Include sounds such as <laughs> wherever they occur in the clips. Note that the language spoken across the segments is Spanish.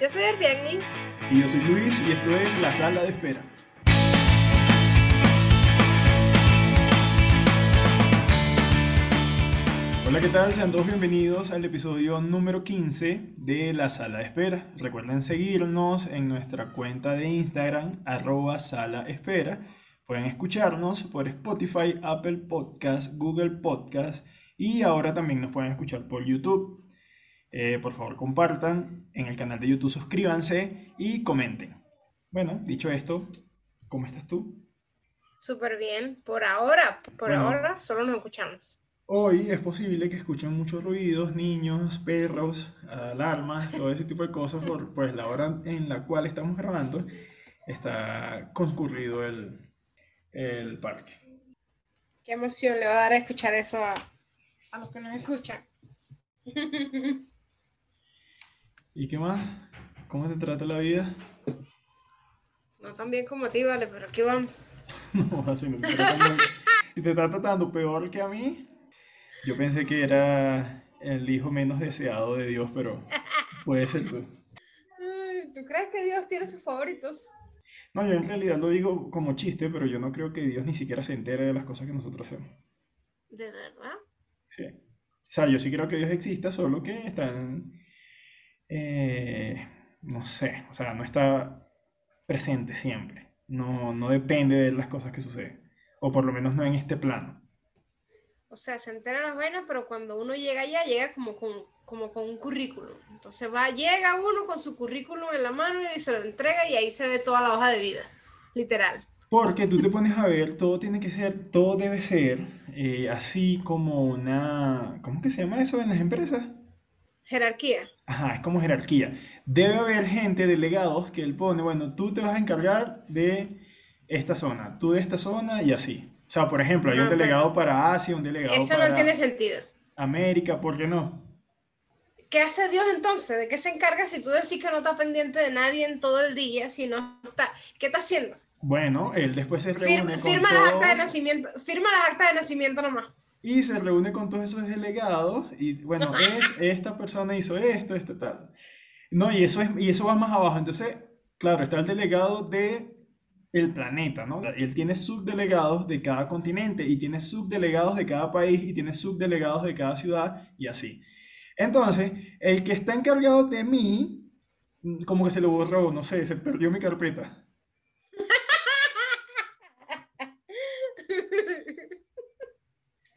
Yo soy Erbianis. Y yo soy Luis y esto es La Sala de Espera. Hola, ¿qué tal? Sean todos bienvenidos al episodio número 15 de La Sala de Espera. Recuerden seguirnos en nuestra cuenta de Instagram, arroba Sala Espera. Pueden escucharnos por Spotify, Apple Podcast, Google Podcast y ahora también nos pueden escuchar por YouTube. Eh, por favor, compartan en el canal de YouTube, suscríbanse y comenten. Bueno, dicho esto, ¿cómo estás tú? Súper bien. Por ahora, por Bueno. ahora solo nos escuchamos. Hoy es posible que escuchen muchos ruidos, niños, perros, alarmas, todo ese tipo de cosas, por pues, la hora en la cual estamos grabando está concurrido el, el parque. Qué emoción le va a dar a escuchar eso a, a los que nos escuchan. <laughs> ¿Y qué más? ¿Cómo te trata la vida? No tan bien como a ti, vale, pero aquí vamos. <laughs> No, así no te trata <laughs> Si te está tratando peor que a mí, yo pensé que era el hijo menos deseado de Dios, pero puede ser tú. ¿Tú crees que Dios tiene sus favoritos? No, yo en realidad lo digo como chiste, pero yo no creo que Dios ni siquiera se entere de las cosas que nosotros hacemos. ¿De verdad? Sí. O sea, yo sí creo que Dios exista, solo que está en, eh, no sé, o sea, no está presente siempre. No, no depende de las cosas que suceden. O por lo menos no en este plano. O sea, se enteran las vainas, pero cuando uno llega allá, llega como con, como con un currículum. Entonces va, llega uno con su currículum en la mano y se lo entrega y ahí se ve toda la hoja de vida. Literal. Porque tú te pones a ver, todo tiene que ser, todo debe ser eh, así como una, ¿cómo que se llama eso en las empresas? Jerarquía. Ajá, es como jerarquía. Debe haber gente, delegados, que él pone, bueno, tú te vas a encargar de esta zona, tú de esta zona y así. O sea, por ejemplo, hay un Ah, delegado para Asia, un delegado Eso para no tiene sentido. América, ¿por qué no? ¿Qué hace Dios entonces? ¿De qué se encarga si tú decís que no está pendiente de nadie en todo el día? Si no está, ¿qué está haciendo? Bueno, él después se reúne Firma, con firma las actas de nacimiento, firma las actas de nacimiento nomás. Y se reúne con todos esos delegados y bueno, <laughs> es- esta persona hizo esto, esto tal. No, y eso es y eso va más abajo. Entonces, claro, está el delegado de el planeta, ¿no? Él tiene subdelegados de cada continente y tiene subdelegados de cada país y tiene subdelegados de cada ciudad y así. Entonces, el que está encargado de mí, como que se le borró, no sé, se perdió mi carpeta.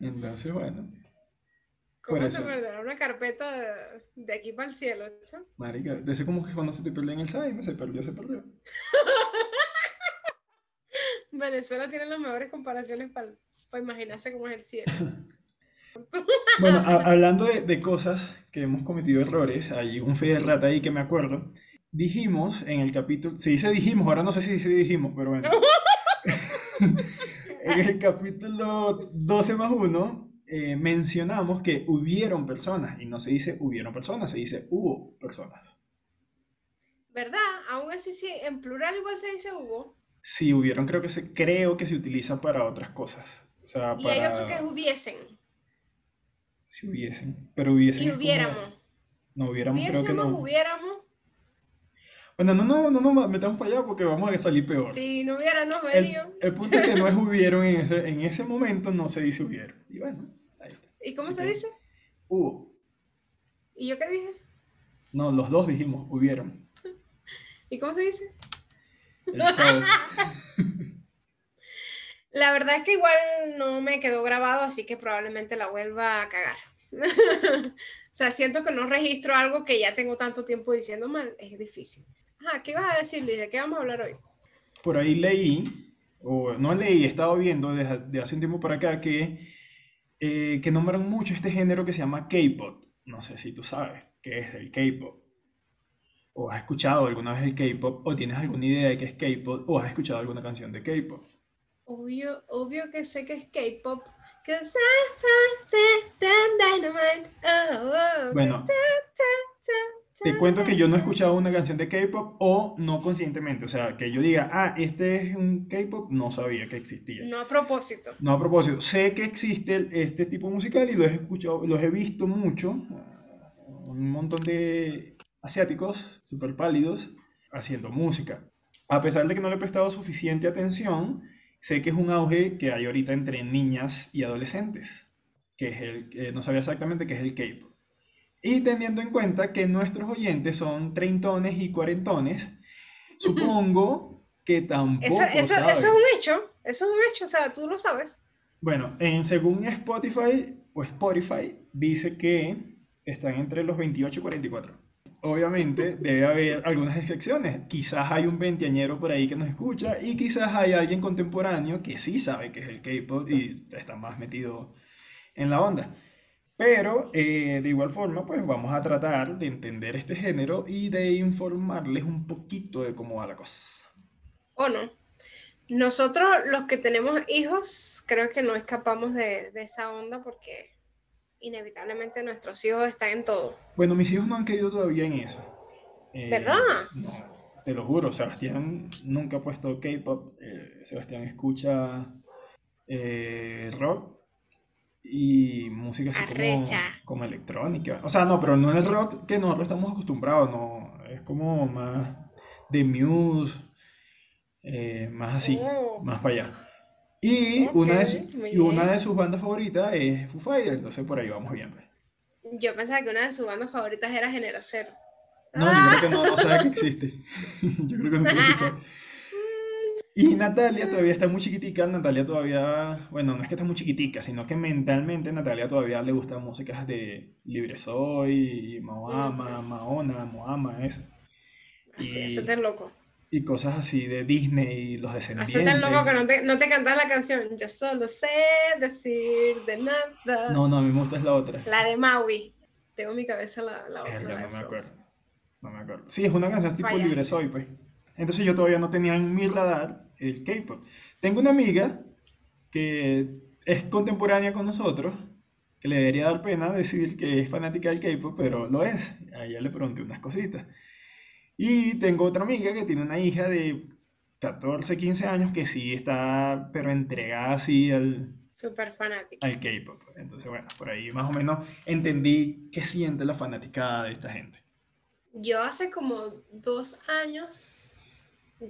Entonces, bueno, ¿Cómo se perderá una carpeta de, de aquí para el cielo? ¿sí? marica, de eso como que cuando se te pierde en el Alzheimer, se perdió, se perdió. <laughs> Venezuela tiene las mejores comparaciones para imaginarse cómo es el cielo. <laughs> Bueno, a- hablando de, de cosas que hemos cometido errores, hay un fe de rata ahí que me acuerdo. Dijimos en el capítulo, se dice dijimos, ahora no sé si dice dijimos, pero bueno. <laughs> En el capítulo 12 más 1 mencionamos que hubieron personas, y no se dice hubieron personas, se dice hubo personas. ¿Verdad? Aún así, sí, en plural igual se dice hubo. Sí, hubieron, creo que se, creo que se utiliza para otras cosas. O sea, Y hay otro que es hubiesen. si hubiesen, pero hubiesen Y como- hubiéramos. no hubiéramos, creo que no. hubiéramos. Bueno, no, no, no, no, metamos para allá porque vamos a salir peor. Si no hubiéramos El, venido. el punto es que no es <laughs> hubieron en ese, en ese momento, no se dice hubieron. Y bueno, ahí está. ¿Y cómo Así se que- dice? Hubo. ¿Y yo qué dije? No, los dos dijimos hubieron. ¿Y cómo se dice? El. <laughs> La verdad es que igual no me quedó grabado, así que probablemente la vuelva a cagar. <laughs> o sea, siento que no registro algo que ya tengo tanto tiempo diciendo mal, es difícil. Ajá, ¿qué ibas a decir, Luis? ¿De qué vamos a hablar hoy? Por ahí leí, o no leí, he estado viendo desde de hace un tiempo para acá que, eh, que nombran mucho este género que se llama K-pop. No sé si tú sabes qué es el K-pop. O has escuchado alguna vez el K-pop, o tienes alguna idea de qué es K-pop, o has escuchado alguna canción de K-pop. Obvio, obvio que sé que es K-pop. Oh, oh, Bueno, Te cuento que yo no he escuchado una canción de K-pop o no conscientemente. O sea, que yo diga, ah, este es un K-pop, no sabía que existía. No a propósito. No, a propósito, sé que existe este tipo musical y lo he escuchado, los he visto mucho. Un montón de asiáticos, súper pálidos, haciendo música. A pesar de que no le he prestado suficiente atención, sé que es un auge que hay ahorita entre niñas y adolescentes, que es el, no sabía exactamente qué es el K-pop. Y teniendo en cuenta que nuestros oyentes son treintones y cuarentones, supongo que tampoco eso, eso, eso es un hecho, eso es un hecho, o sea, tú lo sabes. Bueno, en, según Spotify o Spotify, dice que están entre los 28 y 44. Obviamente debe haber algunas excepciones. Quizás hay un veinteañero por ahí que nos escucha y quizás hay alguien contemporáneo que sí sabe que es el K-pop y está más metido en la onda. Pero eh, de igual forma, pues vamos a tratar de entender este género y de informarles un poquito de cómo va la cosa. ¿O no? Nosotros, los que tenemos hijos, creo que no escapamos de, de esa onda porque inevitablemente nuestros hijos están en todo. Bueno, mis hijos no han caído todavía en eso. Eh, ¿Verdad? No, te lo juro, Sebastián nunca ha puesto K-pop. Eh, Sebastián escucha eh, rock y música así como, como, electrónica. O sea, no, pero no es el rock que nosotros estamos acostumbrados, no. Es como más de Muse, más así, oh. más para allá. Y, una de y una de sus bandas favoritas es Foo Fighters, entonces por ahí vamos viendo. Yo pensaba que una de sus bandas favoritas era Género Cero. No, yo creo que no, no sabe que <laughs> existe. <laughs> yo creo que no puede <laughs> Y Natalia todavía está muy chiquitica, Natalia todavía, bueno, no es que está muy chiquitica, sino que mentalmente Natalia todavía le gustan músicas de Libre Soy, Mahoma, Mahona, Moama, eso. Sí, eso es loco y cosas así de Disney y los descendientes. Hacete tan loco que no te, no te cantas la canción. Yo solo sé decir de nada. No, no, a mí me gusta es la otra. La de Maui. Tengo en mi cabeza la, la otra. no me acuerdo. No me acuerdo. Sí, es una canción tipo libre soy, pues. Entonces yo todavía no tenía en mi radar el K-pop. Tengo una amiga que es contemporánea con nosotros, que le debería dar pena decir que es fanática del K-pop, pero lo es. A ella le pregunté unas cositas. Y tengo otra amiga que tiene una hija de 14, 15 años que sí está, pero entregada así al... Súper fanática. Al K-pop. Entonces, bueno, por ahí más o menos entendí qué siente la fanaticada de esta gente. Yo hace como dos años,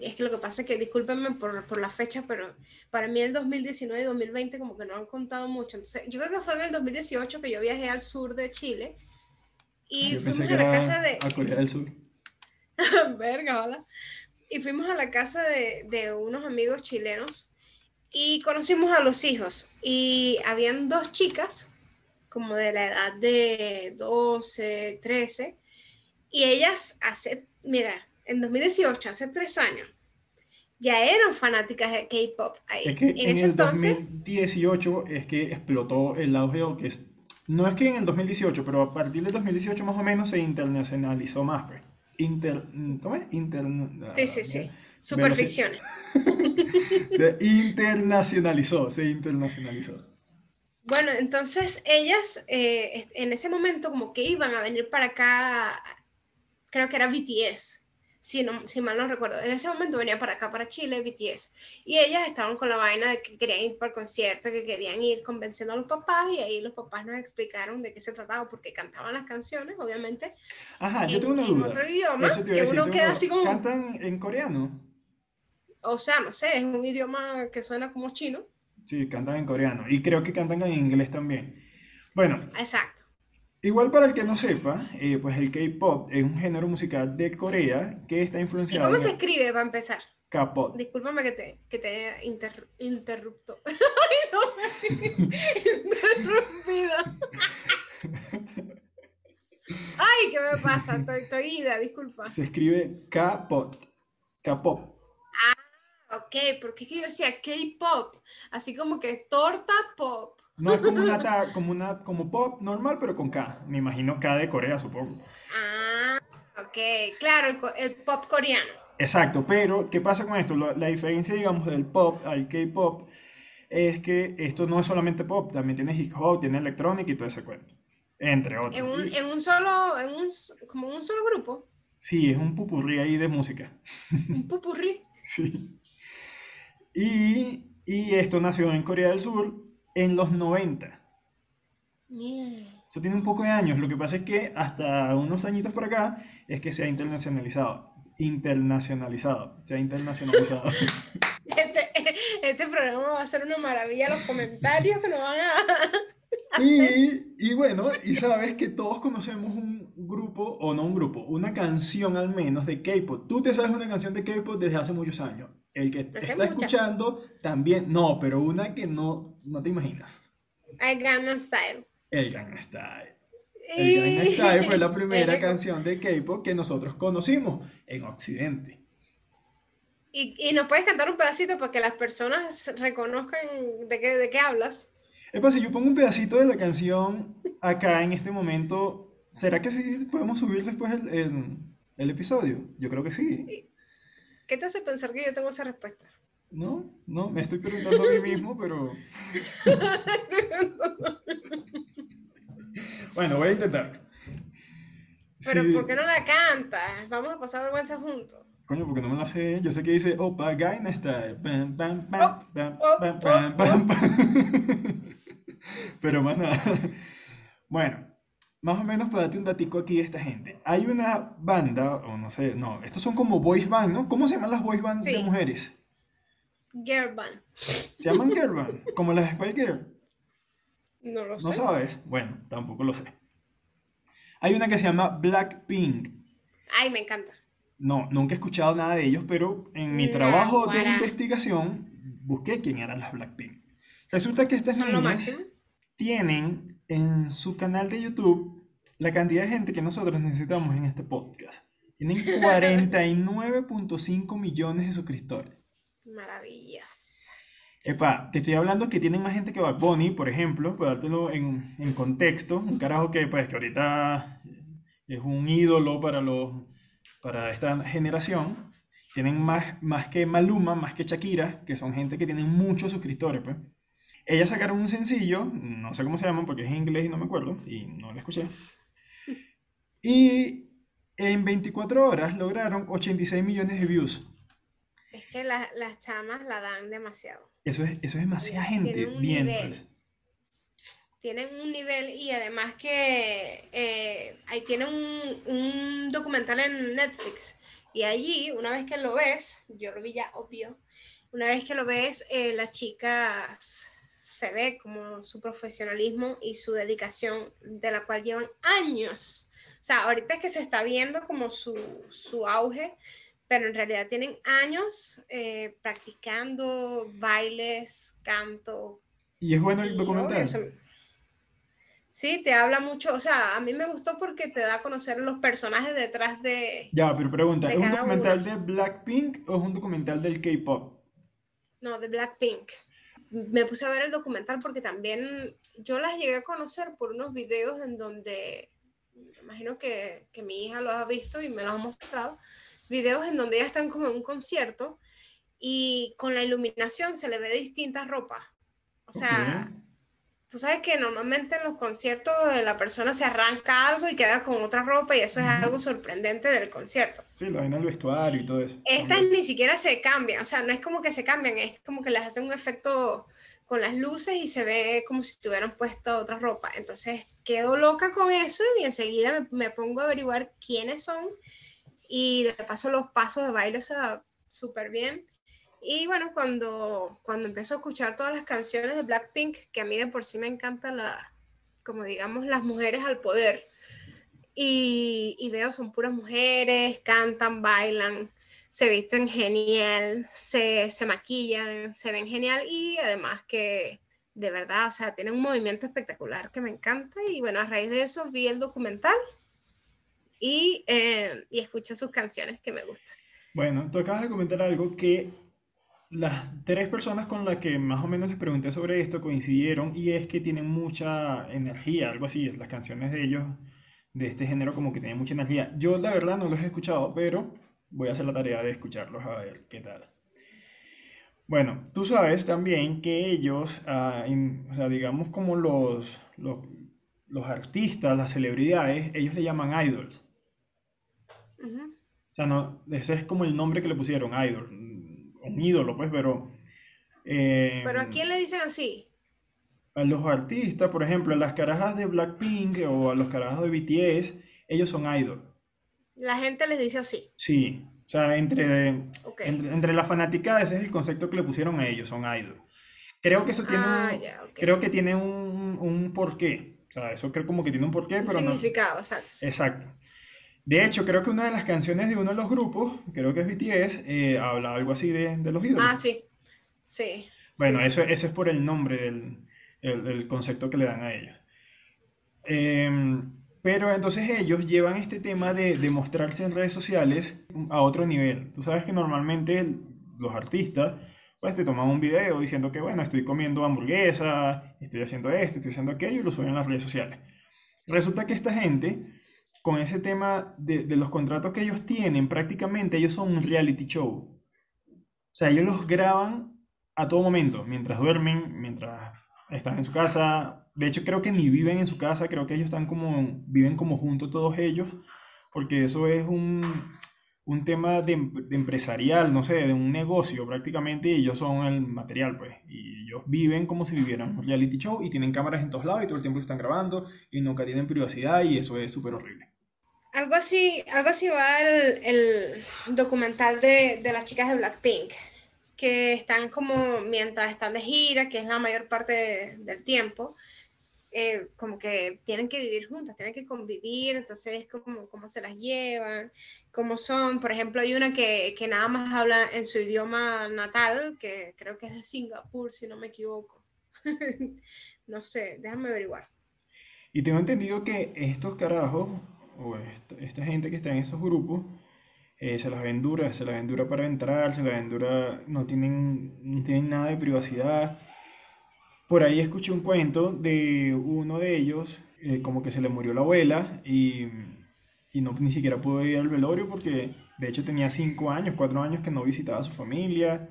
es que lo que pasa es que, discúlpenme por, por la fecha, pero para mí el 2019 y 2020 como que no han contado mucho. Entonces, yo creo que fue en el 2018 que yo viajé al sur de Chile y fuimos a la casa de... A Corea del Sur. <laughs> Verga, hola. Y fuimos a la casa de, de, unos amigos chilenos y conocimos a los hijos. Y habían dos chicas, como de la edad de 12, 13, y ellas hace, mira, en 2018, hace tres años, ya eran fanáticas de K-pop. Es que en, el 2018 es que explotó el auge, que es, no es que en el 2018, pero a partir del 2018 más o menos se internacionalizó más, pues inter, ¿cómo es? Inter, sí, sí, sí. Superficción. <laughs> se internacionalizó, se internacionalizó. Bueno, entonces ellas eh, en ese momento como que iban a venir para acá, creo que era BTS si, no, si mal no recuerdo, en ese momento venía para acá, para Chile, BTS, y ellas estaban con la vaina de que querían ir para el concierto, que querían ir convenciendo a los papás, y ahí los papás nos explicaron de qué se trataba, porque cantaban las canciones, obviamente. Ajá, yo tengo una duda. En otro idioma, que uno queda así como... ¿Cantan en coreano? O sea, no sé, es un idioma que suena como chino. Sí, cantan en coreano, y creo que cantan en inglés también. Bueno. Exacto. Igual para el que no sepa, eh, pues el K-pop es un género musical de Corea que está influenciado. ¿Y cómo se escribe para empezar? K-pop. Discúlpame que te, que te inter, interrupto. <laughs> Ay, no, interrumpida. <laughs> Ay, ¿qué me pasa? Estoy, estoy ida, disculpa. Se escribe K-pop. K-pop. Ah, ok, porque yo decía K-pop, así como que torta pop. No es como una, como una como pop normal, pero con K. Me imagino K de Corea, supongo. Ah, ok. Claro, el, pop coreano. Exacto, pero ¿qué pasa con esto? La, diferencia, digamos, del pop al K-pop es que esto no es solamente pop, también tiene hip hop, tiene electrónica y todo ese cuento. Entre otros. En un, en un solo, en un, como un solo grupo. Sí, es un pupurrí ahí de música. ¿Un pupurrí? <laughs> sí. Y, y esto nació en Corea del Sur en los 90. Eso tiene un poco de años. Lo que pasa es que hasta unos añitos por acá es que se ha internacionalizado. Internacionalizado. Se ha internacionalizado. <laughs> Este, este programa va a ser una maravilla. Los comentarios que nos van a. <laughs> Y, y bueno, y sabes que todos conocemos un grupo, o no un grupo, una canción al menos de K-pop. Tú te sabes una canción de K-pop desde hace muchos años. El que está muchas. escuchando también, no, pero una que no, no te imaginas. I Gangnam Style. El Gangnam Style. El Gangnam Style fue la <laughs> primera Es canción de K-pop que nosotros conocimos en Occidente. Y, y nos puedes cantar un pedacito para que las personas reconozcan de qué, de qué hablas. Epa, si yo pongo un pedacito de la canción acá en este momento, ¿será que sí podemos subir después el, el- el episodio? Yo creo que sí. ¿Qué te hace pensar que yo tengo esa respuesta? No, no, me estoy preguntando a mí mismo, pero <laughs> bueno, voy a intentar. Pero Sí, ¿por qué no la cantas? Vamos a pasar vergüenza juntos. Coño, porque no me la sé. Yo sé que dice Opa Gaina Style. Pam, Oh, pam, oh, pam, oh, pam. <laughs> Pero más nada. Bueno, más o menos para darte un datico aquí de esta gente. Hay una banda, o no sé, no, estos son como boys band, ¿no? ¿Cómo se llaman las boys band de mujeres? Girl band. Se llaman girl band, como las Spice Girl. No lo ¿No sé. sabes? Bueno, tampoco lo sé. Hay una que se llama Blackpink. Ay, me encanta. No, nunca he escuchado nada de ellos, pero en mi trabajo de investigación busqué quién eran las Blackpink. Resulta que estas Son lo niñas máximo. Tienen en su canal de YouTube la cantidad de gente que nosotros necesitamos en este podcast. Tienen <laughs> 49.5 millones de suscriptores. Maravillas. Epa, te estoy hablando que tienen más gente que Bad Bunny, por ejemplo, para dártelo en, en contexto, un carajo que pues que ahorita es un ídolo para los para esta generación. Tienen más, más que Maluma, más que Shakira, que son gente que tienen muchos suscriptores, pues. Ellas sacaron un sencillo, no sé cómo se llaman porque es en inglés y no me acuerdo, y no lo escuché. <laughs> Y en 24 horas lograron 86 millones de views. Es que la- las chamas la dan demasiado. Eso es, eso es demasiada gente Tienen un nivel. Tienen un nivel y además que eh, ahí tienen un, un documental en Netflix. Y allí, una vez que lo ves, yo lo vi ya obvio, una vez que lo ves, eh, las chicas se ve como su profesionalismo y su dedicación, de la cual llevan años. O sea, ahorita es que se está viendo como su, su auge, pero en realidad tienen años eh, practicando bailes, canto, Y es bueno el documental. Sí, te habla mucho, o sea, a mí me gustó porque te da a conocer los personajes detrás de, Ya, pero pregunta, ¿es un documental uno. de Blackpink o es un documental del K-pop? no, de Blackpink. Me puse a ver el documental porque también yo las llegué a conocer por unos videos en donde, me imagino que, que mi hija los ha visto y me los ha mostrado, videos en donde ellas están como en un concierto y con la iluminación se le ve distintas ropas. O sea. Tú sabes que normalmente en los conciertos eh, la persona se arranca algo y queda con otra ropa y eso es algo sorprendente del concierto. Sí, la vaina del vestuario y todo eso. Estas También. ni siquiera se cambian, o sea, no es como que se cambian, es como que les hacen un efecto con las luces y se ve como si tuvieran puesta otra ropa. Entonces quedo loca con eso y enseguida me, me pongo a averiguar quiénes son y de paso los pasos de baile, o sea, súper bien. Y bueno, cuando, cuando empiezo a escuchar todas las canciones de Blackpink, que a mí de por sí me encanta la, como digamos, las mujeres al poder, y, y veo son puras mujeres, cantan, bailan, se visten genial, se, se maquillan, se ven genial y además que de verdad, o sea, tienen un movimiento espectacular que me encanta y bueno, a raíz de eso vi el documental y, eh, y escuché sus canciones que me gustan. Bueno, tú acabas de comentar algo que las tres personas con las que más o menos les pregunté sobre esto coincidieron y es que tienen mucha energía, algo así, las canciones de ellos de este género como que tienen mucha energía. Yo la verdad no los he escuchado, pero voy a hacer la tarea de escucharlos a ver qué tal. Bueno, tú sabes también que ellos, ah, en- o sea, digamos como los, los, los artistas, las celebridades, ellos le llaman idols. O sea, no, ese es como el nombre que le pusieron, idol. Un ídolo, pues, pero... eh, Pero ¿a quién le dicen así? a los artistas, por ejemplo, a las carajas de Blackpink o a los carajos de BTS, ellos son idol. La gente les dice así. Sí, o sea, entre, entre, entre la fanaticada, ese es el concepto que le pusieron a ellos, son idol. Creo que eso tiene Ah, un, creo que tiene un, un porqué. O sea, eso creo como que tiene un porqué, Un pero no. significado, exacto. Exacto. De hecho, creo que una de las canciones de uno de los grupos, creo que es BTS, eh, habla algo así de, de los ídolos. Ah, sí. Sí. Bueno, sí, eso, sí. eso es por el nombre del el, el concepto que le dan a ellos. Em, pero entonces ellos llevan este tema de, de mostrarse en redes sociales a otro nivel. Tú sabes que normalmente los artistas pues te toman un video diciendo que bueno, estoy comiendo hamburguesa, estoy haciendo esto, estoy haciendo aquello y lo suben a las redes sociales. Resulta que esta gente, con ese tema de, los contratos que ellos tienen, prácticamente ellos son un reality show. O sea, ellos los graban a todo momento, mientras duermen, mientras están en su casa. De hecho, creo que ni viven en su casa, creo que ellos están como, viven como juntos todos ellos, porque eso es un, un tema de, em- empresarial, no sé, de un negocio prácticamente, y ellos son el material, pues. Y ellos viven como si vivieran un reality show y tienen cámaras en todos lados y todo el tiempo están grabando y nunca tienen privacidad y eso es súper horrible. Algo así, algo así va el, el documental de, de las chicas de Blackpink, que están como mientras están de gira, que es la mayor parte de- del tiempo, eh, como que tienen que vivir juntas, tienen que convivir, entonces como cómo se las llevan, cómo son. Por ejemplo, hay una que, que nada más habla en su idioma natal, que creo que es de Singapur, si no me equivoco. <laughs> No sé, déjame averiguar. Y tengo entendido que estos carajos, o esta, esta gente que está en esos grupos, eh, se las ven duras, se las ven duras para entrar, se las ven duras, no tienen, no tienen nada de privacidad. Por ahí escuché un cuento de uno de ellos, eh, como que se le murió la abuela y, y no ni siquiera pudo ir al velorio porque de hecho tenía cinco años, cuatro años que no visitaba a su familia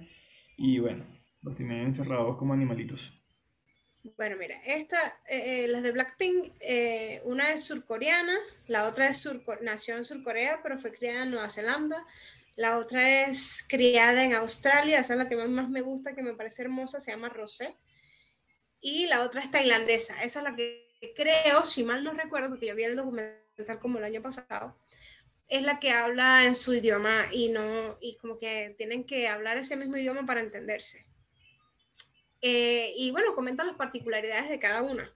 y bueno, los tienen encerrados como animalitos. Bueno, mira, esta, eh, eh, las de Blackpink, eh, una es surcoreana, la otra es surco- nació en Surcorea, pero fue criada en Nueva Zelanda. La otra es criada en Australia, esa es la que más, me gusta, que me parece hermosa, se llama Rosé. Y la otra es tailandesa, esa es la que creo, si mal no recuerdo, porque yo vi el documental como el año pasado, es la que habla en su idioma y no, y como que tienen que hablar ese mismo idioma para entenderse. Eh, y bueno, comentan las particularidades de cada una.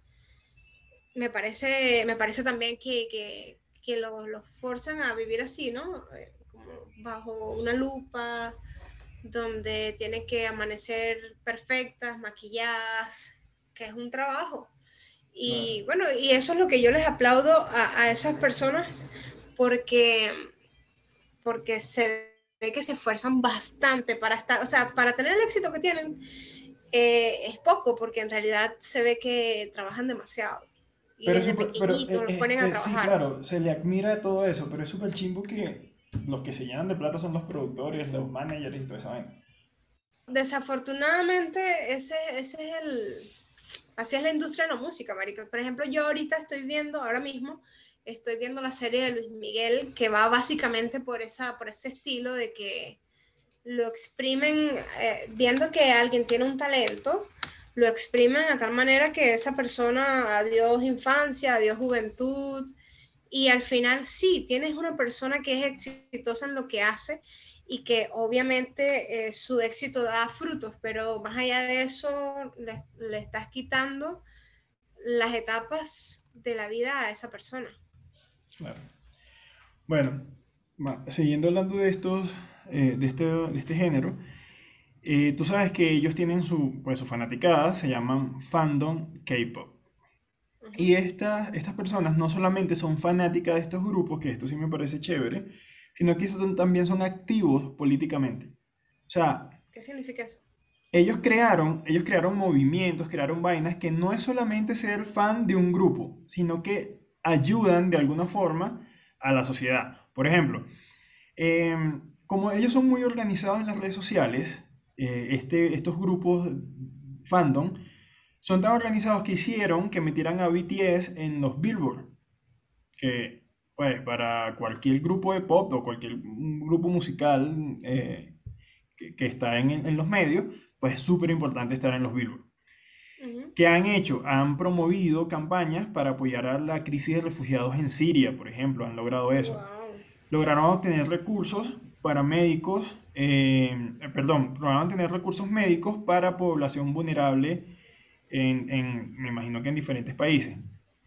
Me parece, me parece también que, que, que los, los forzan a vivir así, ¿no? Eh, como bajo una lupa, donde tienen que amanecer perfectas, maquilladas, que es un trabajo. Y bueno, y eso es lo que yo les aplaudo a, a esas personas porque, porque se ve que se esfuerzan bastante para estar, o sea, para tener el éxito que tienen, eh, es poco, porque en realidad se ve que trabajan demasiado. Y Pero, desde pero, pequeñitos eh, los ponen a sí, trabajar. claro, se le admira todo eso, pero es súper chimbo que los que se llenan de plata son los productores, los managers y esa vaina. Desafortunadamente, ese, ese es el. Así es la industria de la música, marica. Por ejemplo, yo ahorita estoy viendo, ahora mismo, estoy viendo la serie de Luis Miguel, que va básicamente por, esa, por ese estilo de que lo exprimen, eh, viendo que alguien tiene un talento, lo exprimen a tal manera que esa persona, adiós infancia, adiós juventud, y al final sí, tienes una persona que es exitosa en lo que hace y que obviamente eh, su éxito da frutos, pero más allá de eso le, le estás quitando las etapas de la vida a esa persona. Claro. Bueno, siguiendo hablando de estos, eh, de este, de este género, eh, tú sabes que ellos tienen su, pues, su fanaticada, se llaman fandom K-pop. Y estas, estas personas no solamente son fanáticas de estos grupos, que esto sí me parece chévere, sino que son, también son activos políticamente. O sea, ¿Qué significa eso? ellos crearon, ellos crearon movimientos, crearon vainas que no es solamente ser fan de un grupo, sino que ayudan de alguna forma a la sociedad. Por ejemplo, eh, como ellos son muy organizados en las redes sociales, eh, este, estos grupos fandom son tan organizados que hicieron que metieran a BTS en los Billboard, que pues para cualquier grupo de pop o cualquier grupo musical eh, que, que está en, en los medios, pues es súper importante estar en los Billboard. ¿Qué han hecho? Han promovido campañas para apoyar a la crisis de refugiados en Siria, por ejemplo, han logrado eso. Lograron obtener recursos para médicos, eh, perdón, lograron tener recursos médicos para población vulnerable en, en, me imagino que en diferentes países.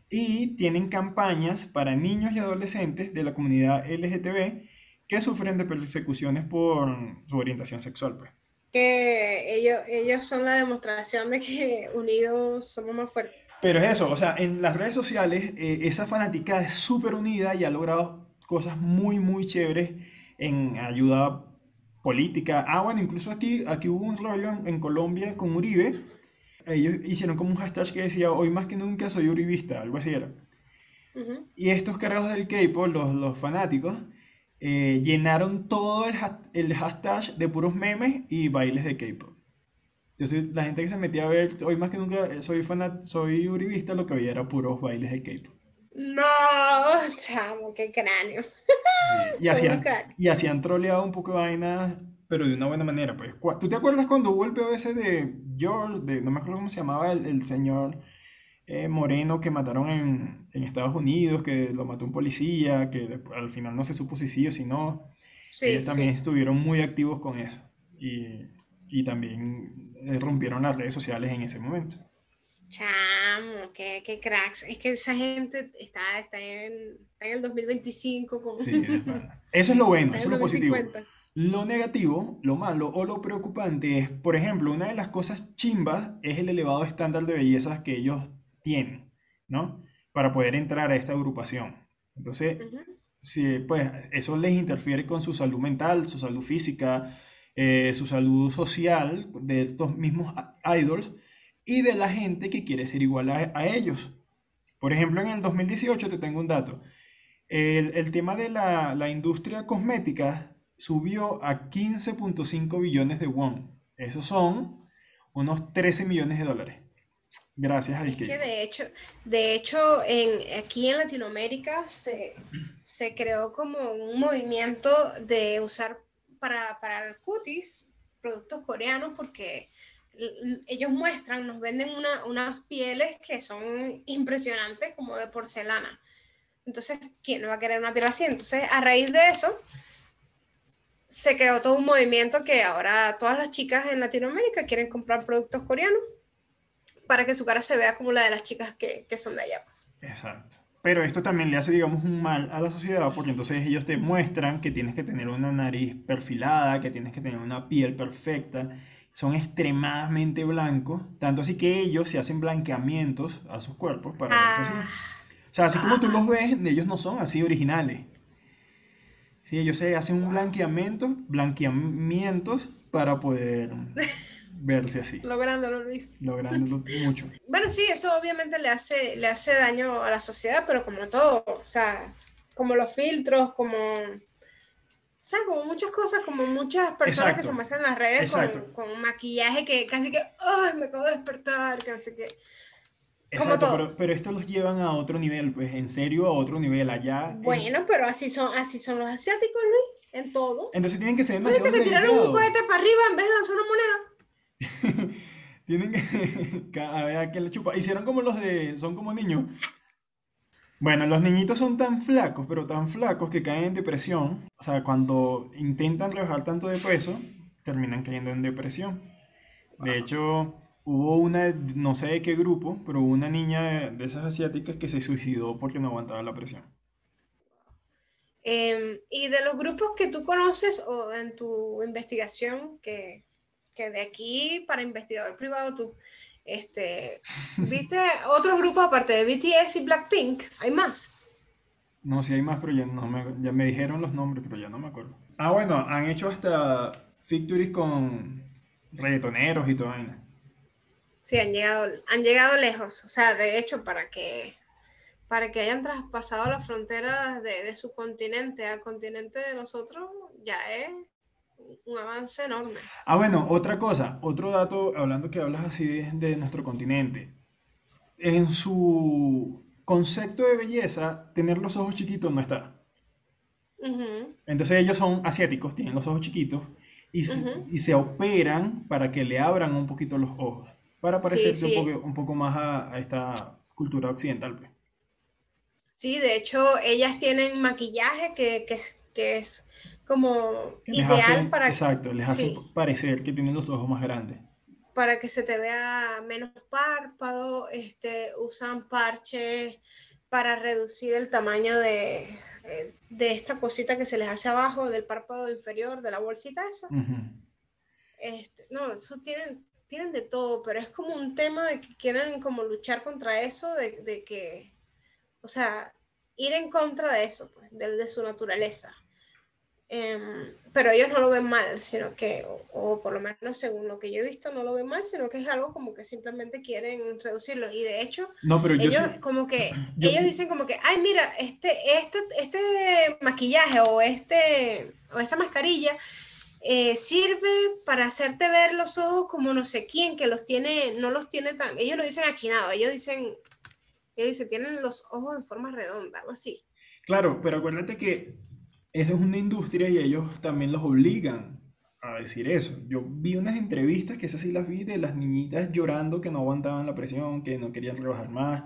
Y tienen campañas para niños y adolescentes de la comunidad LGTB que sufren de persecuciones por su orientación sexual. Pues que ellos, ellos son la demostración de que unidos somos más fuertes. Pero es eso, o sea, en las redes sociales eh, esa fanática es súper unida y ha logrado cosas muy, muy chéveres en ayuda política. Ah, bueno, incluso aquí, aquí hubo un rollo en, Colombia con Uribe. Ellos hicieron como un hashtag que decía, hoy más que nunca soy uribista, algo así era. Y estos cargos del K-pop, los, los fanáticos, eh, llenaron todo el, el, hashtag de puros memes y bailes de K-pop. Entonces la gente que se metía a ver, hoy más que nunca soy fanat, soy uribista, lo que veía era puros bailes de K-pop. No, chamo, qué cráneo. Y, hacían, y hacían troleado un poco de vainas, pero de una buena manera. Pues, ¿Tú te acuerdas cuando hubo el POS de George, de, no me acuerdo cómo se llamaba el, el señor eh, moreno que mataron en, en, Estados Unidos, que lo mató un policía, que al final no se supo si sí o si no. ellos también estuvieron muy activos con eso. Y, y también eh, rompieron las redes sociales en ese momento. Chamo, qué, qué cracks. Es que esa gente está, está, en, está en el 2025. Como... Sí, <laughs> eso es lo bueno, eso es lo positivo. Lo negativo, lo malo o lo preocupante es, por ejemplo, una de las cosas chimbas es el elevado estándar de belleza que ellos tienen, ¿no? Para poder entrar a esta agrupación. Entonces, si, pues eso les interfiere con su salud mental, su salud física, eh, su salud social de estos mismos idols y de la gente que quiere ser igual a, ellos. Por ejemplo, en el 2018 te tengo un dato. El, el tema de la, la, industria cosmética subió a 15.5 billones de won. Esos son unos 13 millones de dólares. Gracias al que de hecho, de hecho en, aquí en Latinoamérica se, creó como un movimiento de usar para, para el cutis productos coreanos porque ellos muestran, nos venden unas pieles que son impresionantes como de porcelana. Entonces, ¿quién no va a querer una piel así? Entonces, a raíz de eso, se creó todo un movimiento que ahora todas las chicas en Latinoamérica quieren comprar productos coreanos para que su cara se vea como la de las chicas que, que son de allá. Exacto. Pero esto también le hace, digamos, un mal a la sociedad porque entonces ellos te muestran que tienes que tener una nariz perfilada, que tienes que tener una piel perfecta. Son extremadamente blancos, tanto así que ellos se hacen blanqueamientos a sus cuerpos para ah. así. O sea, así como tú los ves, ellos no son así originales. Sí, ellos se hacen un blanqueamiento, blanqueamientos para poder <laughs> verse así. Lográndolo, Luis. Lográndolo mucho. <laughs> Bueno, sí, eso obviamente le hace, le hace daño a la sociedad, pero como todo, o sea, como los filtros, como... O sea, como muchas cosas, como muchas personas que se muestran en las redes con, con, maquillaje que casi que, ¡ay, me acabo de despertar! Que sé qué. Exacto, pero, pero estos los llevan a otro nivel, pues en serio a otro nivel allá. Bueno, pero así son, así son los asiáticos, Luis, en todo. Entonces tienen que ser demasiado que tiraron un cohete para arriba en vez de lanzar una moneda. <laughs> Tienen que. a ver a quién le chupa. Hicieron como los de. Son como niños. Bueno, los niñitos son tan flacos, pero tan flacos que caen en depresión. O sea, cuando intentan rebajar tanto de peso, terminan cayendo en depresión. De hecho, hubo una, no sé de qué grupo, pero hubo una niña de, esas asiáticas que se suicidó porque no aguantaba la presión. Em, y de los grupos que tú conoces o en tu investigación que, que de aquí para investigador privado tú, este, ¿viste otro grupo aparte de BTS y Blackpink? ¿Hay más? No, sí hay más, pero ya, no me, ya me dijeron los nombres, pero ya no me acuerdo. Ah, bueno, han hecho hasta victories con reggaetoneros y todo Sí, han llegado, han llegado lejos. O sea, de hecho, para que, para que hayan traspasado las fronteras de, de su continente al continente de nosotros, ya es un avance enorme. Ah, bueno, otra cosa, otro dato, hablando que hablas así de, nuestro continente. En su concepto de belleza, tener los ojos chiquitos no está. Entonces ellos son asiáticos, tienen los ojos chiquitos y, y, se operan para que le abran un poquito los ojos. para parecerse un, poco, un poco más a, esta cultura occidental. Pues. Sí, de hecho, ellas tienen maquillaje que, que, que es como ideal para... Exacto, les hace parecer que tienen los ojos más grandes. Para que se te vea menos párpado, este, usan parches para reducir el tamaño de, eh, de esta cosita que se les hace abajo del párpado inferior, de la bolsita esa. este, no, eso tienen, tienen de todo, pero es como un tema de que quieren como luchar contra eso, de, de que, o sea, ir en contra de eso, pues, de, de su naturaleza. Em, pero ellos no lo ven mal, sino que, o, por lo menos según lo que yo he visto, no lo ven mal, sino que es algo como que simplemente quieren reducirlo. Y de hecho, no, pero ellos como que, <clears throat> ellos dicen como que, ay, mira, este, este, este maquillaje o, este, o esta mascarilla eh, sirve para hacerte ver los ojos como no sé quién, que los tiene, no los tiene tan, ellos lo dicen achinado, ellos dicen, ellos dicen, tienen los ojos en forma redonda, algo así. Claro, pero acuérdate que es una industria y ellos también los obligan a decir eso. Yo vi unas entrevistas que esas sí las vi de las niñitas llorando que no aguantaban la presión, que no querían rebajar más,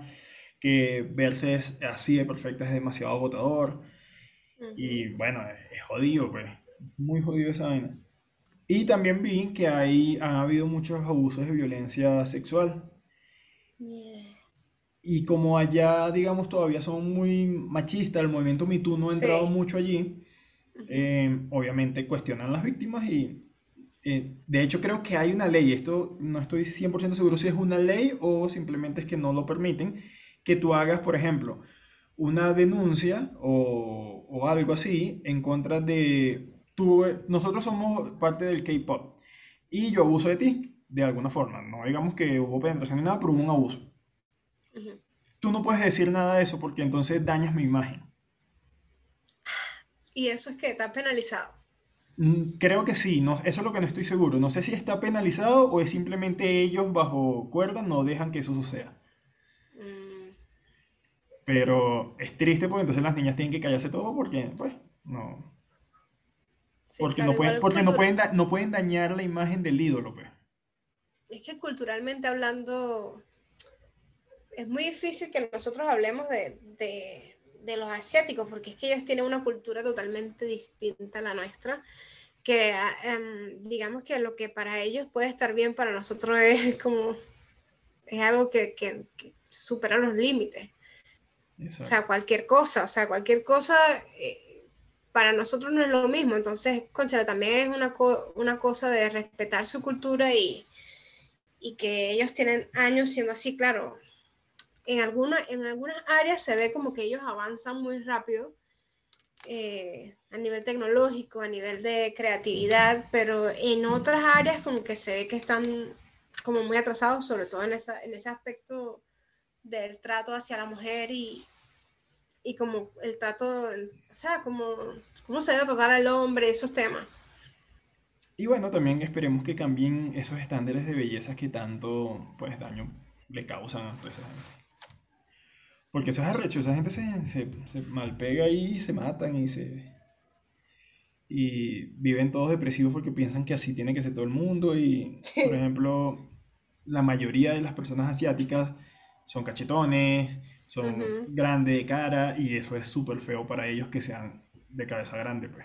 que verse así de perfecta es demasiado agotador. Y bueno, es jodido, pues. Muy jodido esa vaina. Y también vi que hay, han habido muchos abusos de violencia sexual. Y como allá, digamos, todavía son muy machistas, el movimiento Me no ha entrado mucho allí, eh, obviamente cuestionan las víctimas y eh, de hecho creo que hay una ley, esto no estoy 100% seguro si es una ley o simplemente es que no lo permiten, que tú hagas, por ejemplo, una denuncia o, o algo así en contra de... Tú, nosotros somos parte del K-Pop y yo abuso de ti, de alguna forma. No digamos que hubo penetración ni nada, pero hubo un abuso. Tú no puedes decir nada de eso porque entonces dañas mi imagen. ¿Y eso es que está penalizado? Mm, creo que sí, no, eso es lo que no estoy seguro. No sé si está penalizado o es simplemente ellos bajo cuerda no dejan que eso suceda. Mm. Pero es triste porque entonces las niñas tienen que callarse todo porque, pues, no. porque no pueden, porque no pueden, no pueden dañar la imagen del ídolo, pues. Es que culturalmente hablando, es muy difícil que nosotros hablemos de, de, los asiáticos, porque es que ellos tienen una cultura totalmente distinta a la nuestra, que em, digamos que lo que para ellos puede estar bien, para nosotros es como, es algo que, que, supera los límites. O sea, cualquier cosa, o sea, cualquier cosa eh, para nosotros no es lo mismo. Entonces, concha, también es una, una cosa de respetar su cultura y, y que ellos tienen años siendo así, claro, en, alguna, en algunas áreas se ve como que ellos avanzan muy rápido eh, a nivel tecnológico, a nivel de creatividad, pero en otras áreas como que se ve que están como muy atrasados, sobre todo en, esa, en ese aspecto del trato hacia la mujer y, y como el trato, o sea, como cómo se debe tratar al hombre, esos temas. Y bueno, también esperemos que cambien esos estándares de belleza que tanto pues daño le causan a toda esa gente. Porque eso es arrecho, esa gente se, se, se malpega y se matan y se... Y viven todos depresivos porque piensan que así tiene que ser todo el mundo y, por ejemplo, la mayoría de las personas asiáticas son cachetones, son grandes de cara y eso es súper feo para ellos que sean de cabeza grande, pues.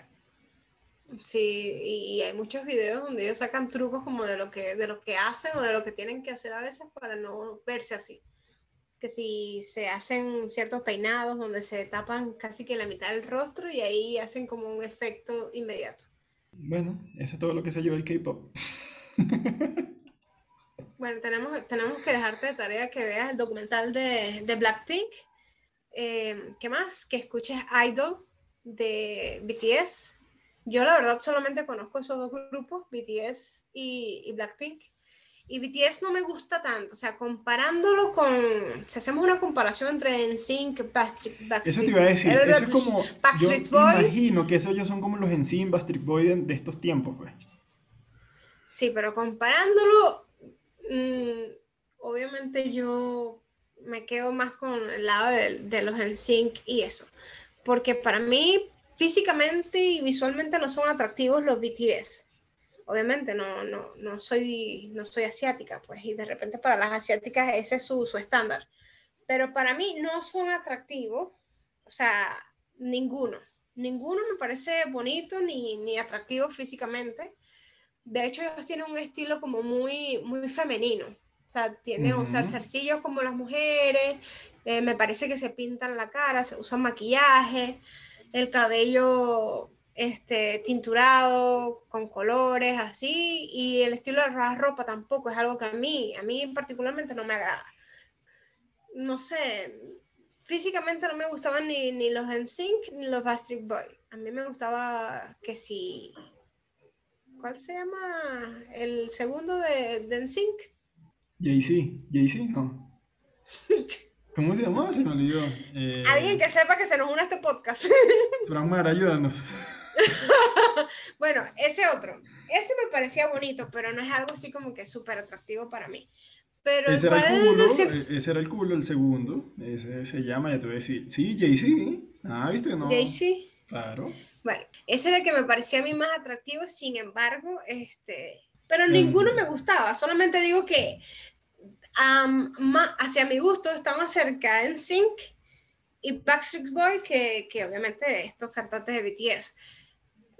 Sí, y hay muchos videos donde ellos sacan trucos como de lo que, de lo que hacen o de lo que tienen que hacer a veces para no verse así que si se hacen ciertos peinados donde se tapan casi que la mitad del rostro y ahí hacen como un efecto inmediato. Bueno, eso es todo lo que se lleva el K-pop. <laughs> bueno, tenemos, tenemos que dejarte de tarea que veas el documental de, de Blackpink. Eh, ¿Qué más? Que escuches Idol de BTS. Yo la verdad solamente conozco esos dos grupos, BTS y, y Blackpink y BTS no me gusta tanto, o sea, comparándolo con, si hacemos una comparación entre NSYNC, Backstreet, Backstreet Eso te iba a decir, eso es como, Backstreet yo Boy, imagino que esos ellos son como los NSYNC, Backstreet Boy de, estos tiempos, pues. Sí, pero comparándolo, mm, obviamente yo me quedo más con el lado de, de los NSYNC y eso, porque para mí físicamente y visualmente no son atractivos los BTS obviamente no, no, no, soy, no soy asiática, pues, y de repente para las asiáticas ese es su, su estándar. Pero para mí no son atractivos, o sea, ninguno. Ninguno me parece bonito ni, ni atractivo físicamente. De hecho, ellos tienen un estilo como muy, muy femenino. O sea, tienen a usar zarcillos como las mujeres, eh, me parece que se pintan la cara, se usan maquillaje, el cabello este, tinturado, con colores así, y el estilo de la ropa tampoco es algo que a mí, a mí particularmente no me agrada. No sé, físicamente no me gustaban ni, ni los NSYNC ni los Backstreet Boy. A mí me gustaba que si... ¿Cuál se llama el segundo de, de NSYNC? Jay-Z, Jay-Z, no. <laughs> ¿Cómo se llamaba? Se me olvidó. Eh, Alguien que sepa que se nos une a este podcast. Frank Mar, ayúdanos. <laughs> <laughs> bueno, ese otro. Ese me parecía bonito, pero no es algo así como que súper atractivo para mí. Pero ese era el culo, e-, ese era el culo, el segundo. Ese se llama, ya te voy a decir. Sí, Jay-Z. Ah, ¿viste? No. Jay-Z. Claro. Bueno, ese era el que me parecía a mí más atractivo, sin embargo, este... Pero ninguno me gustaba, solamente digo que hacia mi gusto está más cerca en Sync y Backstreet Boy que, que obviamente estos cantantes de BTS.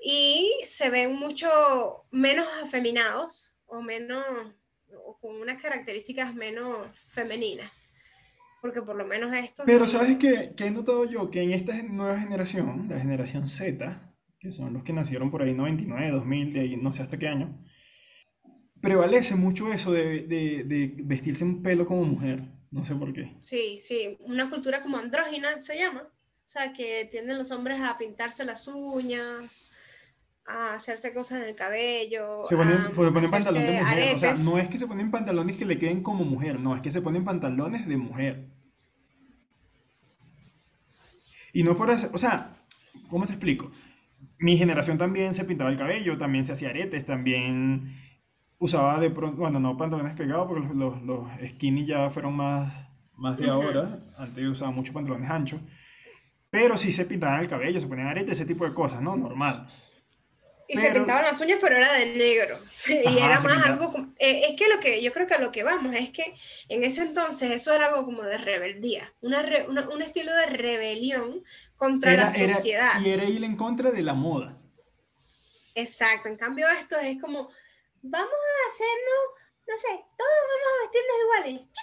Y se ven mucho menos afeminados o menos o con unas características menos femeninas. Porque por lo menos esto... Pero ¿sabes qué, qué he notado yo? Que en esta nueva generación, la generación Z, que son los que nacieron por ahí 99, 2000, de ahí no sé hasta qué año, prevalece mucho eso de, de, de, vestirse un pelo como mujer. No sé por qué. Sí, sí, una cultura como andrógina se llama. O sea, que tienden los hombres a pintarse las uñas, a hacerse cosas en el cabello. Se ponen, se ponen pantalones de mujer. O sea, no es que se ponen pantalones que le queden como mujer, no, es que se ponen pantalones de mujer. Y no por hacer, o sea, ¿cómo te explico? Mi generación también se pintaba el cabello, también se hacía aretes, también usaba de pronto, bueno, no pantalones pegados porque los, los, skinny ya fueron más, más de ahora. Antes usaba mucho pantalones anchos. Pero sí se pintaban el cabello, se ponían aretes, ese tipo de cosas, ¿no? Normal. Y se pintaban las uñas, pero era de negro. <laughs> y era más algo. Eh, es que lo que yo creo que a lo que vamos es que en ese entonces eso era algo como de rebeldía, una, un estilo de rebelión contra la sociedad. y era ir en contra de la moda. Exacto. En cambio, esto es como vamos a hacernos, no sé, todos vamos a vestirnos iguales.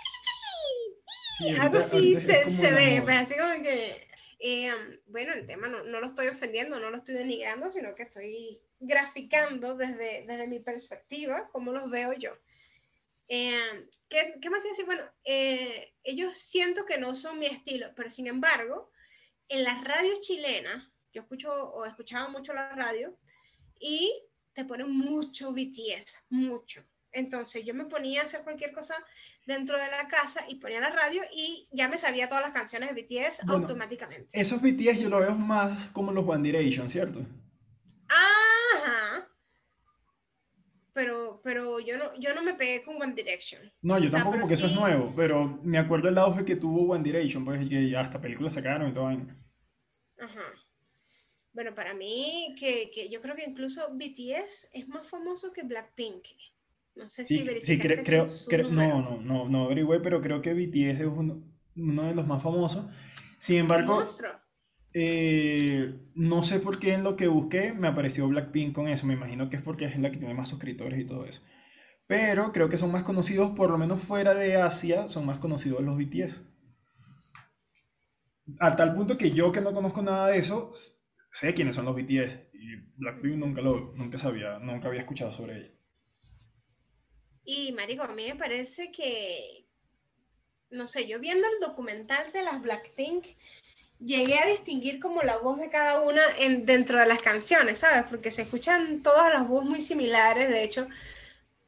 Sí, <laughs> Algo así se, se ve, pues, así como que, eh, bueno, el tema no, no, lo estoy ofendiendo, no lo estoy denigrando, sino que estoy graficando desde, desde mi perspectiva, cómo los veo yo. Eh, ¿qué, ¿qué, más te decir? Bueno, eh, ellos siento que no son mi estilo, pero sin embargo, en las radios chilenas, yo escucho o escuchaba mucho la radio y te ponen mucho BTS, mucho. Entonces yo me ponía a hacer cualquier cosa dentro de la casa y ponía la radio y ya me sabía todas las canciones de BTS automáticamente. Esos BTS yo lo veo más como los One Direction, ¿cierto? Ajá. Pero, pero yo, no, yo no me pegué con One Direction. No, yo tampoco porque eso es nuevo, pero me acuerdo el auge que tuvo One Direction, pues que ya hasta películas sacaron y todo. Ajá. Bueno, para mí, que, que, yo creo que incluso BTS es más famoso que Blackpink. No sé si Sí, creo, creo, no, no, no, no averigüé, pero creo que BTS es uno, uno de los más famosos. Sin embargo, eh, no sé por qué en lo que busqué me apareció Blackpink con eso. Me imagino que es porque es la que tiene más suscriptores y todo eso. Pero creo que son más conocidos, por lo menos fuera de Asia, son más conocidos los BTS. A tal punto que yo que no conozco nada de eso, sé quiénes son los BTS y Blackpink nunca lo nunca sabía, nunca había escuchado sobre ella. Y marico, a mí me parece que no sé, yo viendo el documental de las Blackpink llegué a distinguir como la voz de cada una en, dentro de las canciones, ¿sabes? Porque se escuchan todas las voces muy similares, de hecho,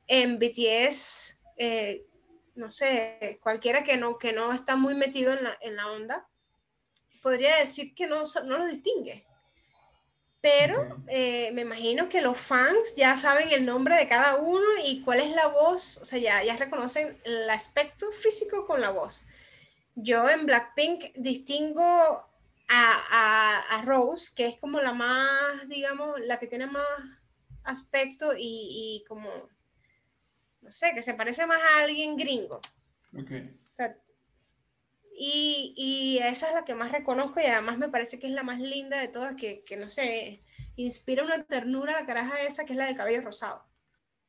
en BTS, eh, no sé, cualquiera que no, que no está muy metido en la, en la onda, podría decir que no, no lo distingue. Pero eh, me imagino que los fans ya saben el nombre de cada uno y cuál es la voz, o sea, ya, ya reconocen el aspecto físico con la voz. Yo en Blackpink distingo a, a, a, Rose, que es como la más, digamos, la que tiene más aspecto y, y como, no sé, que se parece más a alguien gringo. Ok. O sea, y, y esa es la que más reconozco y además me parece que es la más linda de todas, que, que no sé, inspira una ternura la caraja esa que es la del cabello rosado.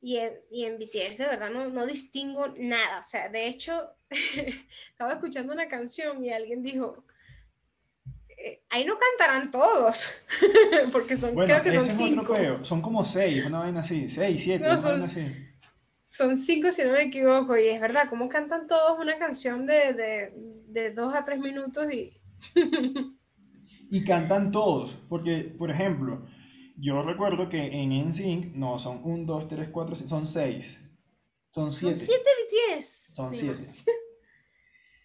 Y en, y en BTS de verdad no, no distingo nada. O sea, de hecho, <laughs> estaba escuchando una canción y alguien dijo, eh, ahí no cantarán todos, <laughs> porque son, Bueno, creo que son cinco. Son como seis, una vaina así. Seis, siete, No, una son- vaina así. Son cinco, si no me equivoco, y es verdad, ¿cómo cantan todos una canción de, de, de dos a tres minutos? Y <laughs> Y cantan todos, porque, por ejemplo, yo recuerdo que en NSYNC, no, son 1, 2, 3, 4, son 6. Son son 7. siete BTS. Son siete. <laughs> Demasiado.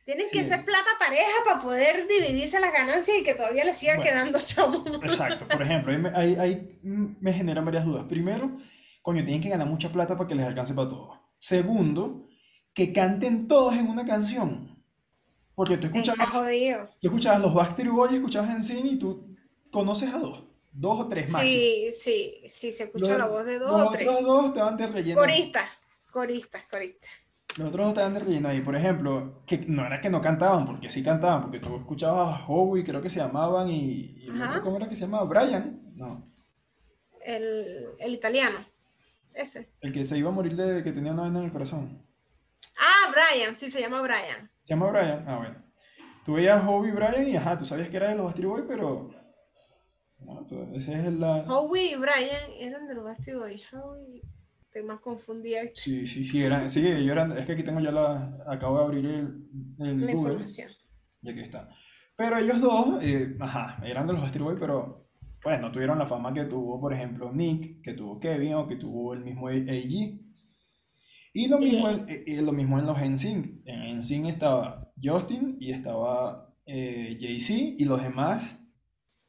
Tienen que ser plata pareja para poder dividirse las ganancias y que todavía les siga Bueno. quedando chamo. Exacto, por ejemplo, ahí me, ahí- me generan varias dudas. Primero, coño, tienen que ganar mucha plata para que les alcance para todo. Segundo, que canten todos en una canción. Porque tú escuchabas, jodido. tú escuchabas los Backstreet Boys, escuchabas NSYNC y tú conoces a dos. Dos o tres máximo. Sí, sí, sí, se escucha Los- la voz de dos los o tres. otros dos estaban de relleno. ahí. Coristas, coristas, coristas. Los otros dos estaban de relleno ahí. Por ejemplo, que no era que no cantaban, porque sí cantaban, porque tú escuchabas a Howie, creo que se llamaban, y, y el otro, ¿cómo era que se llamaba? Brian. No, El, el italiano, ese. el que se iba a morir de que tenía una vaina en el corazón. Ah, Brian, sí, se llama Brian. ¿Se llama Brian? Ah, bueno. Tú veías a Howie y Brian y ajá, tú sabías que era de los Backstreet Boys, pero... No, eso- ese es la... Howie y Brian eran de los Backstreet Boys. Howie, estoy más confundida Sí, sí, sí, eran, sí, ellos eran, es que aquí tengo ya la, acabo de abrir el, el la Google información. y aquí está. Pero ellos dos, eh, ajá, eran de los Backstreet Boys, pero pues no tuvieron la fama que tuvo, por ejemplo, Nick, que tuvo Kevin o que tuvo el mismo AG. Y lo mismo, en, eh, eh, lo mismo en los NSYNC. En NSYNC estaba Justin y estaba eh, Jay-Z y los demás,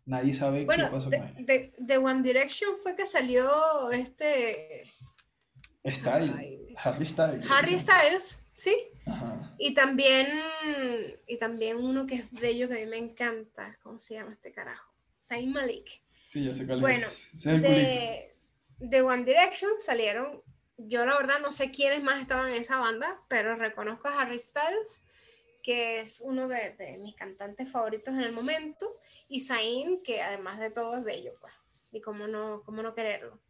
nadie sabe qué Bueno, pasó con de, ellos. de- de One Direction fue que salió este Style. Harry Styles. Harry Styles, ¿sí? Ajá. Y también, y también uno que es bello que a mí me encanta. ¿Cómo se llama este carajo? Zayn Malik. Sí, ya sé cuál Bueno, es. Culito. de, de One Direction salieron, yo la verdad no sé quiénes más estaban en esa banda, pero reconozco a Harry Styles, que es uno de, mis cantantes favoritos en el momento, y Zayn, que además de todo es bello, pues, y cómo no, cómo no quererlo.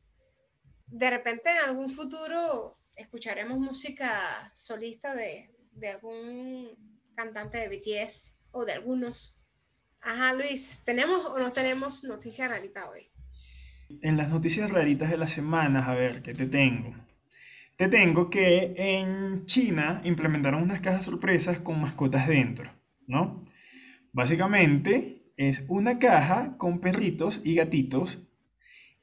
De repente en algún futuro escucharemos música solista de, de algún cantante de BTS o de algunos. Ajá, Luis, ¿tenemos o no tenemos noticia rarita hoy? En las noticias raritas de las semanas, a ver, ¿qué te tengo? Te tengo que en China implementaron unas cajas sorpresas con mascotas dentro, ¿no? Básicamente es una caja con perritos y gatitos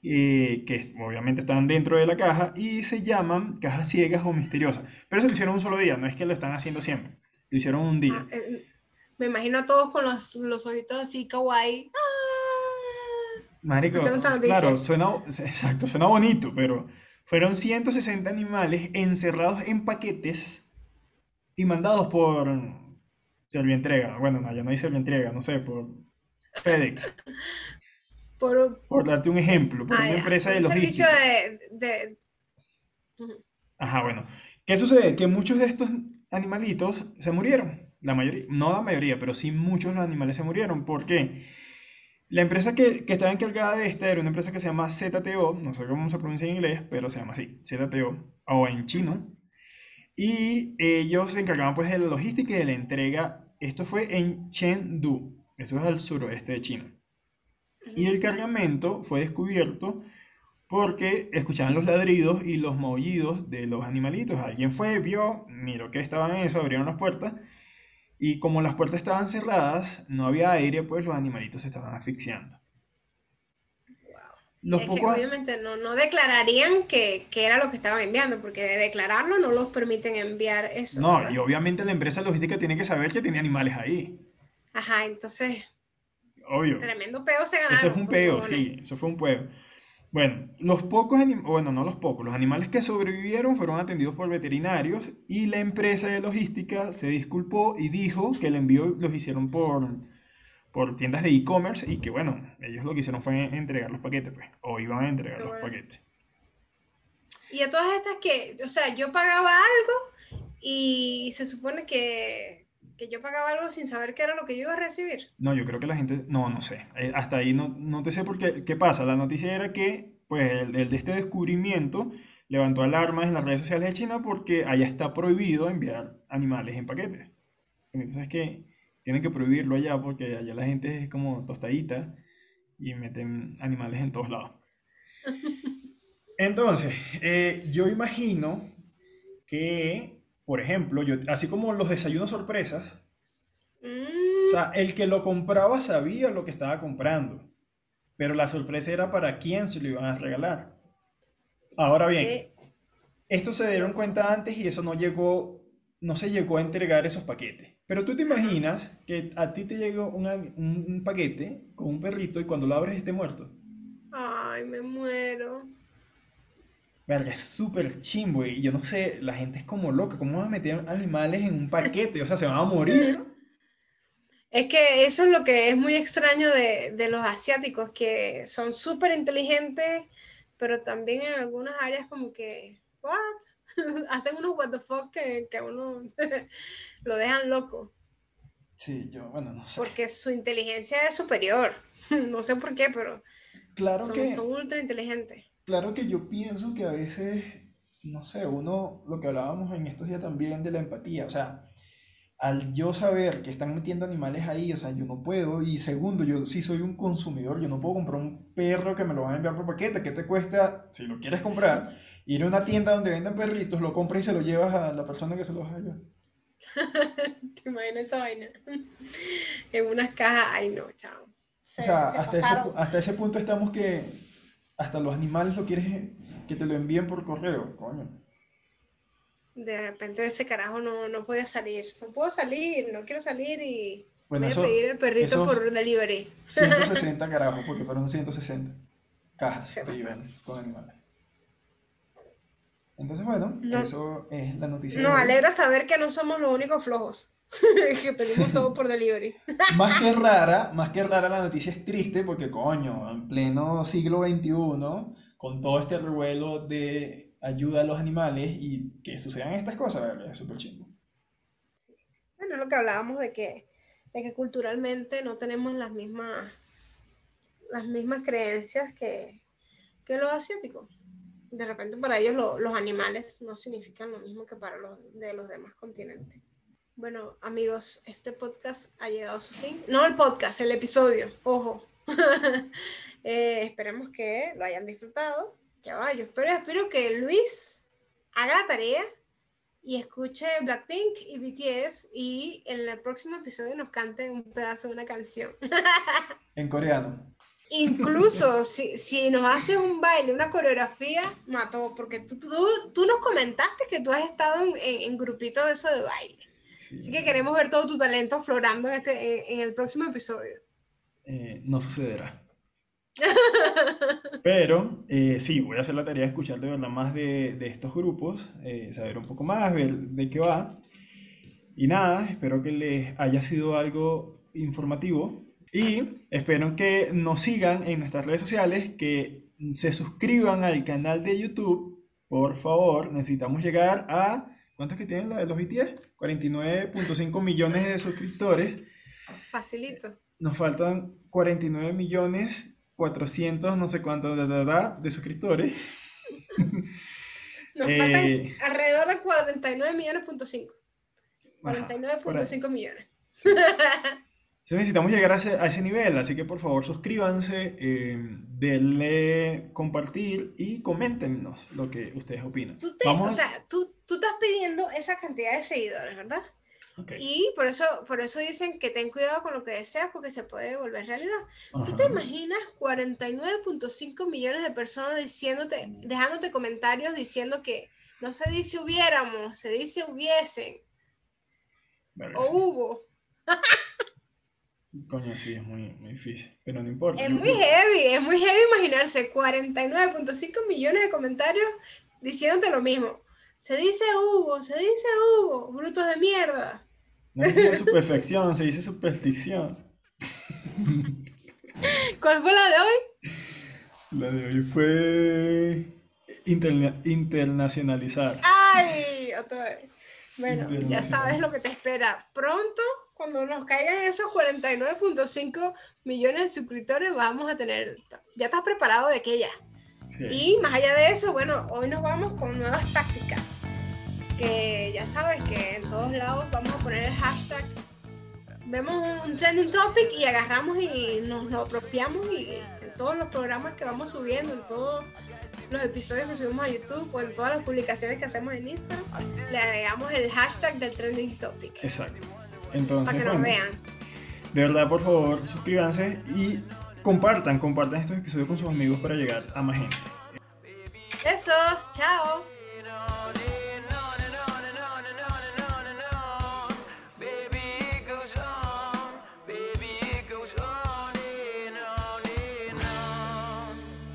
eh, que obviamente están dentro de la caja y se llaman cajas ciegas o misteriosas. Pero eso lo hicieron un solo día, no es que lo están haciendo siempre. Lo hicieron un día. Ah, eh, me imagino a todos con los, los ojitos así kawaii. Ah. Marico, claro, suena, exacto, suena bonito, pero fueron 160 animales encerrados en paquetes y mandados por Servientrega. Bueno, no, ya no hay Servientrega, no sé, por FedEx. <laughs> Por, Por darte un ejemplo, por ah, una empresa de logística. de, de-. Ajá, bueno. ¿Qué sucede? Que muchos de estos animalitos se murieron. La mayoría, no la mayoría, pero sí muchos de los animales se murieron. ¿Por qué? La empresa que, que estaba encargada de esta era una empresa que se llama ZTO, no sé cómo se pronuncia en inglés, pero se llama así, ZTO, o en chino. Y ellos se encargaban pues de la logística y de la entrega. Esto fue en Chengdu, eso es al suroeste de China. Y el cargamento fue descubierto porque escuchaban los ladridos y los maullidos de los animalitos. Alguien fue, vio, miró que estaban en eso, abrieron las puertas y como las puertas estaban cerradas, no había aire, pues los animalitos se estaban asfixiando. Los es que pocos... obviamente no, no declararían que, que era lo que estaban enviando, porque de declararlo no los permiten enviar eso. No, ¿verdad? y obviamente la empresa logística tiene que saber que tenía animales ahí. Ajá, entonces, Obvio. tremendo peo se ganaron. Eso es un por peo, sí, eso fue un peo. Bueno, los pocos animales, bueno, no los pocos, los animales que sobrevivieron fueron atendidos por veterinarios y la empresa de logística se disculpó y dijo que el envío los hicieron por, por tiendas de e-commerce y que bueno, ellos lo que hicieron fue entregar los paquetes, pues, o iban a entregar los bueno. paquetes. Y a todas estas que, o sea, yo pagaba algo y se supone que, que yo pagaba algo sin saber qué era lo que yo iba a recibir. No, yo creo que la gente, no, no sé, eh, hasta ahí no, no te sé por qué, qué pasa. La noticia era que, pues, el, el de este descubrimiento levantó alarmas en las redes sociales de China porque allá está prohibido enviar animales en paquetes. Entonces es que tienen que prohibirlo allá porque allá la gente es como tostadita y meten animales en todos lados. <laughs> Entonces, eh, yo imagino que, por ejemplo, yo, así como los desayunos sorpresas, o Mm, sea, el que lo compraba sabía lo que estaba comprando, pero la sorpresa era para quién se lo iban a regalar. Ahora bien, eh, esto se dieron cuenta antes y eso no llegó, no se llegó a entregar esos paquetes. Pero tú te imaginas que a ti te llegó un paquete con un perrito y cuando lo abres esté muerto. ay, me muero. Verga, es súper chimbo y yo no sé, la gente es como loca, ¿cómo vas a meter animales en un paquete? O sea, se van a morir. <laughs> Es que eso es lo que es muy extraño de, de los asiáticos, que son súper inteligentes, pero también en algunas áreas como que, ¿what? <laughs> Hacen unos what the fuck que, que a uno <laughs> lo dejan loco, Sí, yo, bueno, no sé. porque su inteligencia es superior. No sé por qué, pero Claro son, que, son ultra inteligentes. Claro que yo pienso que a veces, no sé, uno, lo que hablábamos en estos días también de la empatía, o sea, al yo saber que están metiendo animales ahí, o sea, yo no puedo, y segundo, yo sí soy un consumidor, yo no puedo comprar un perro que me lo van a enviar por paquete, ¿qué te cuesta, si lo quieres comprar, <laughs> ir a una tienda donde venden perritos, lo compras y se lo llevas a la persona que se lo va a llevar? <laughs> ¿Te imaginas esa vaina? <laughs> En unas cajas, ay no, chao. Se, O sea, se hasta ese, hasta ese punto estamos que hasta los animales lo quieres que te lo envíen por correo, coño. De repente ese carajo no, no podía salir. No puedo salir, no quiero salir y Bueno, voy eso, a pedir el perrito eso- por delivery. 160 <laughs> carajos, porque fueron 160 cajas Se que iban con animales. Entonces, bueno, No- eso es la noticia Nos alegra saber que no somos los únicos flojos, <laughs> que pedimos todo por delivery. <laughs> Más que rara, más que rara la noticia es triste porque, coño, en pleno siglo XXI, con todo este revuelo de ayuda a los animales y que sucedan estas cosas, es súper chingo. Bueno, lo que hablábamos de que, de que culturalmente no tenemos las mismas, las mismas creencias que, que los asiáticos. De repente para ellos lo- los animales no significan lo mismo que para los de los demás continentes. Bueno, amigos, este podcast ha llegado a su fin. No el podcast, el episodio, ojo. <laughs> Eh, esperemos que lo hayan disfrutado. Ya va, yo espero, espero que Luis haga la tarea y escuche Blackpink y BTS y en el próximo episodio nos cante un pedazo de una canción. <laughs> En coreano. Incluso <laughs> si, si nos haces un baile, una coreografía, mató, porque tú, tú, tú nos comentaste que tú has estado en, en, en grupitos de eso de baile. Sí. Así que queremos ver todo tu talento florando en, este, en, en el próximo episodio. Eh, no sucederá. <laughs> Pero eh, sí, voy a hacer la tarea de escuchar de verdad más de, de estos grupos, eh, saber un poco más, ver de qué va. Y nada, espero que les haya sido algo informativo. Y espero que nos sigan en nuestras redes sociales, que se suscriban al canal de YouTube. Por favor, necesitamos llegar a... ¿Cuántos que tienen la de los BTS? 49.5 millones de suscriptores. Facilito. Nos faltan 49 millones 400 no sé cuánto de, de, de, suscriptores. Nos Eh, faltan alrededor de 49 millones punto 5. Ajá, por ahí. 49.5 millones. Sí. <laughs> Entonces necesitamos llegar a ese, a ese nivel, así que por favor suscríbanse, eh, denle compartir y coméntenos lo que ustedes opinan. Tú, te, Vamos o sea, tú, tú estás pidiendo esa cantidad de seguidores, ¿verdad? ok, Y por eso, por eso dicen que ten cuidado con lo que deseas porque se puede volver realidad. ¿Tú te ajá. imaginas 49.5 millones de personas diciéndote, dejándote comentarios diciendo que no se dice hubiéramos, se dice hubiesen Verga, o hubo? <laughs> Coño, sí, es muy, muy difícil, pero no importa. Es muy heavy, es muy heavy imaginarse 49.5 millones de comentarios diciéndote lo mismo. Se dice hubo, se dice hubo, brutos de mierda. No se dice su perfección, se dice superstición. ¿Cuál fue la de hoy? La de hoy fue... internacionalizar. ¡Ay! Otra vez. Bueno, ya sabes lo que te espera. Pronto, cuando nos caigan esos 49.5 millones de suscriptores, vamos a tener. Ya estás preparado de que ya. Y más allá de eso, bueno, hoy nos vamos con nuevas tácticas. Que ya sabes que en todos lados vamos a poner el hashtag. Vemos un trending topic y agarramos y nos lo apropiamos y en todos los programas que vamos subiendo, en todos los episodios que subimos a YouTube o en todas las publicaciones que hacemos en Instagram, le agregamos el hashtag del trending topic. Exacto. Entonces, para que nos vean. De verdad, por favor, suscríbanse y compartan, compartan estos episodios con sus amigos para llegar a más gente. Besos, chao.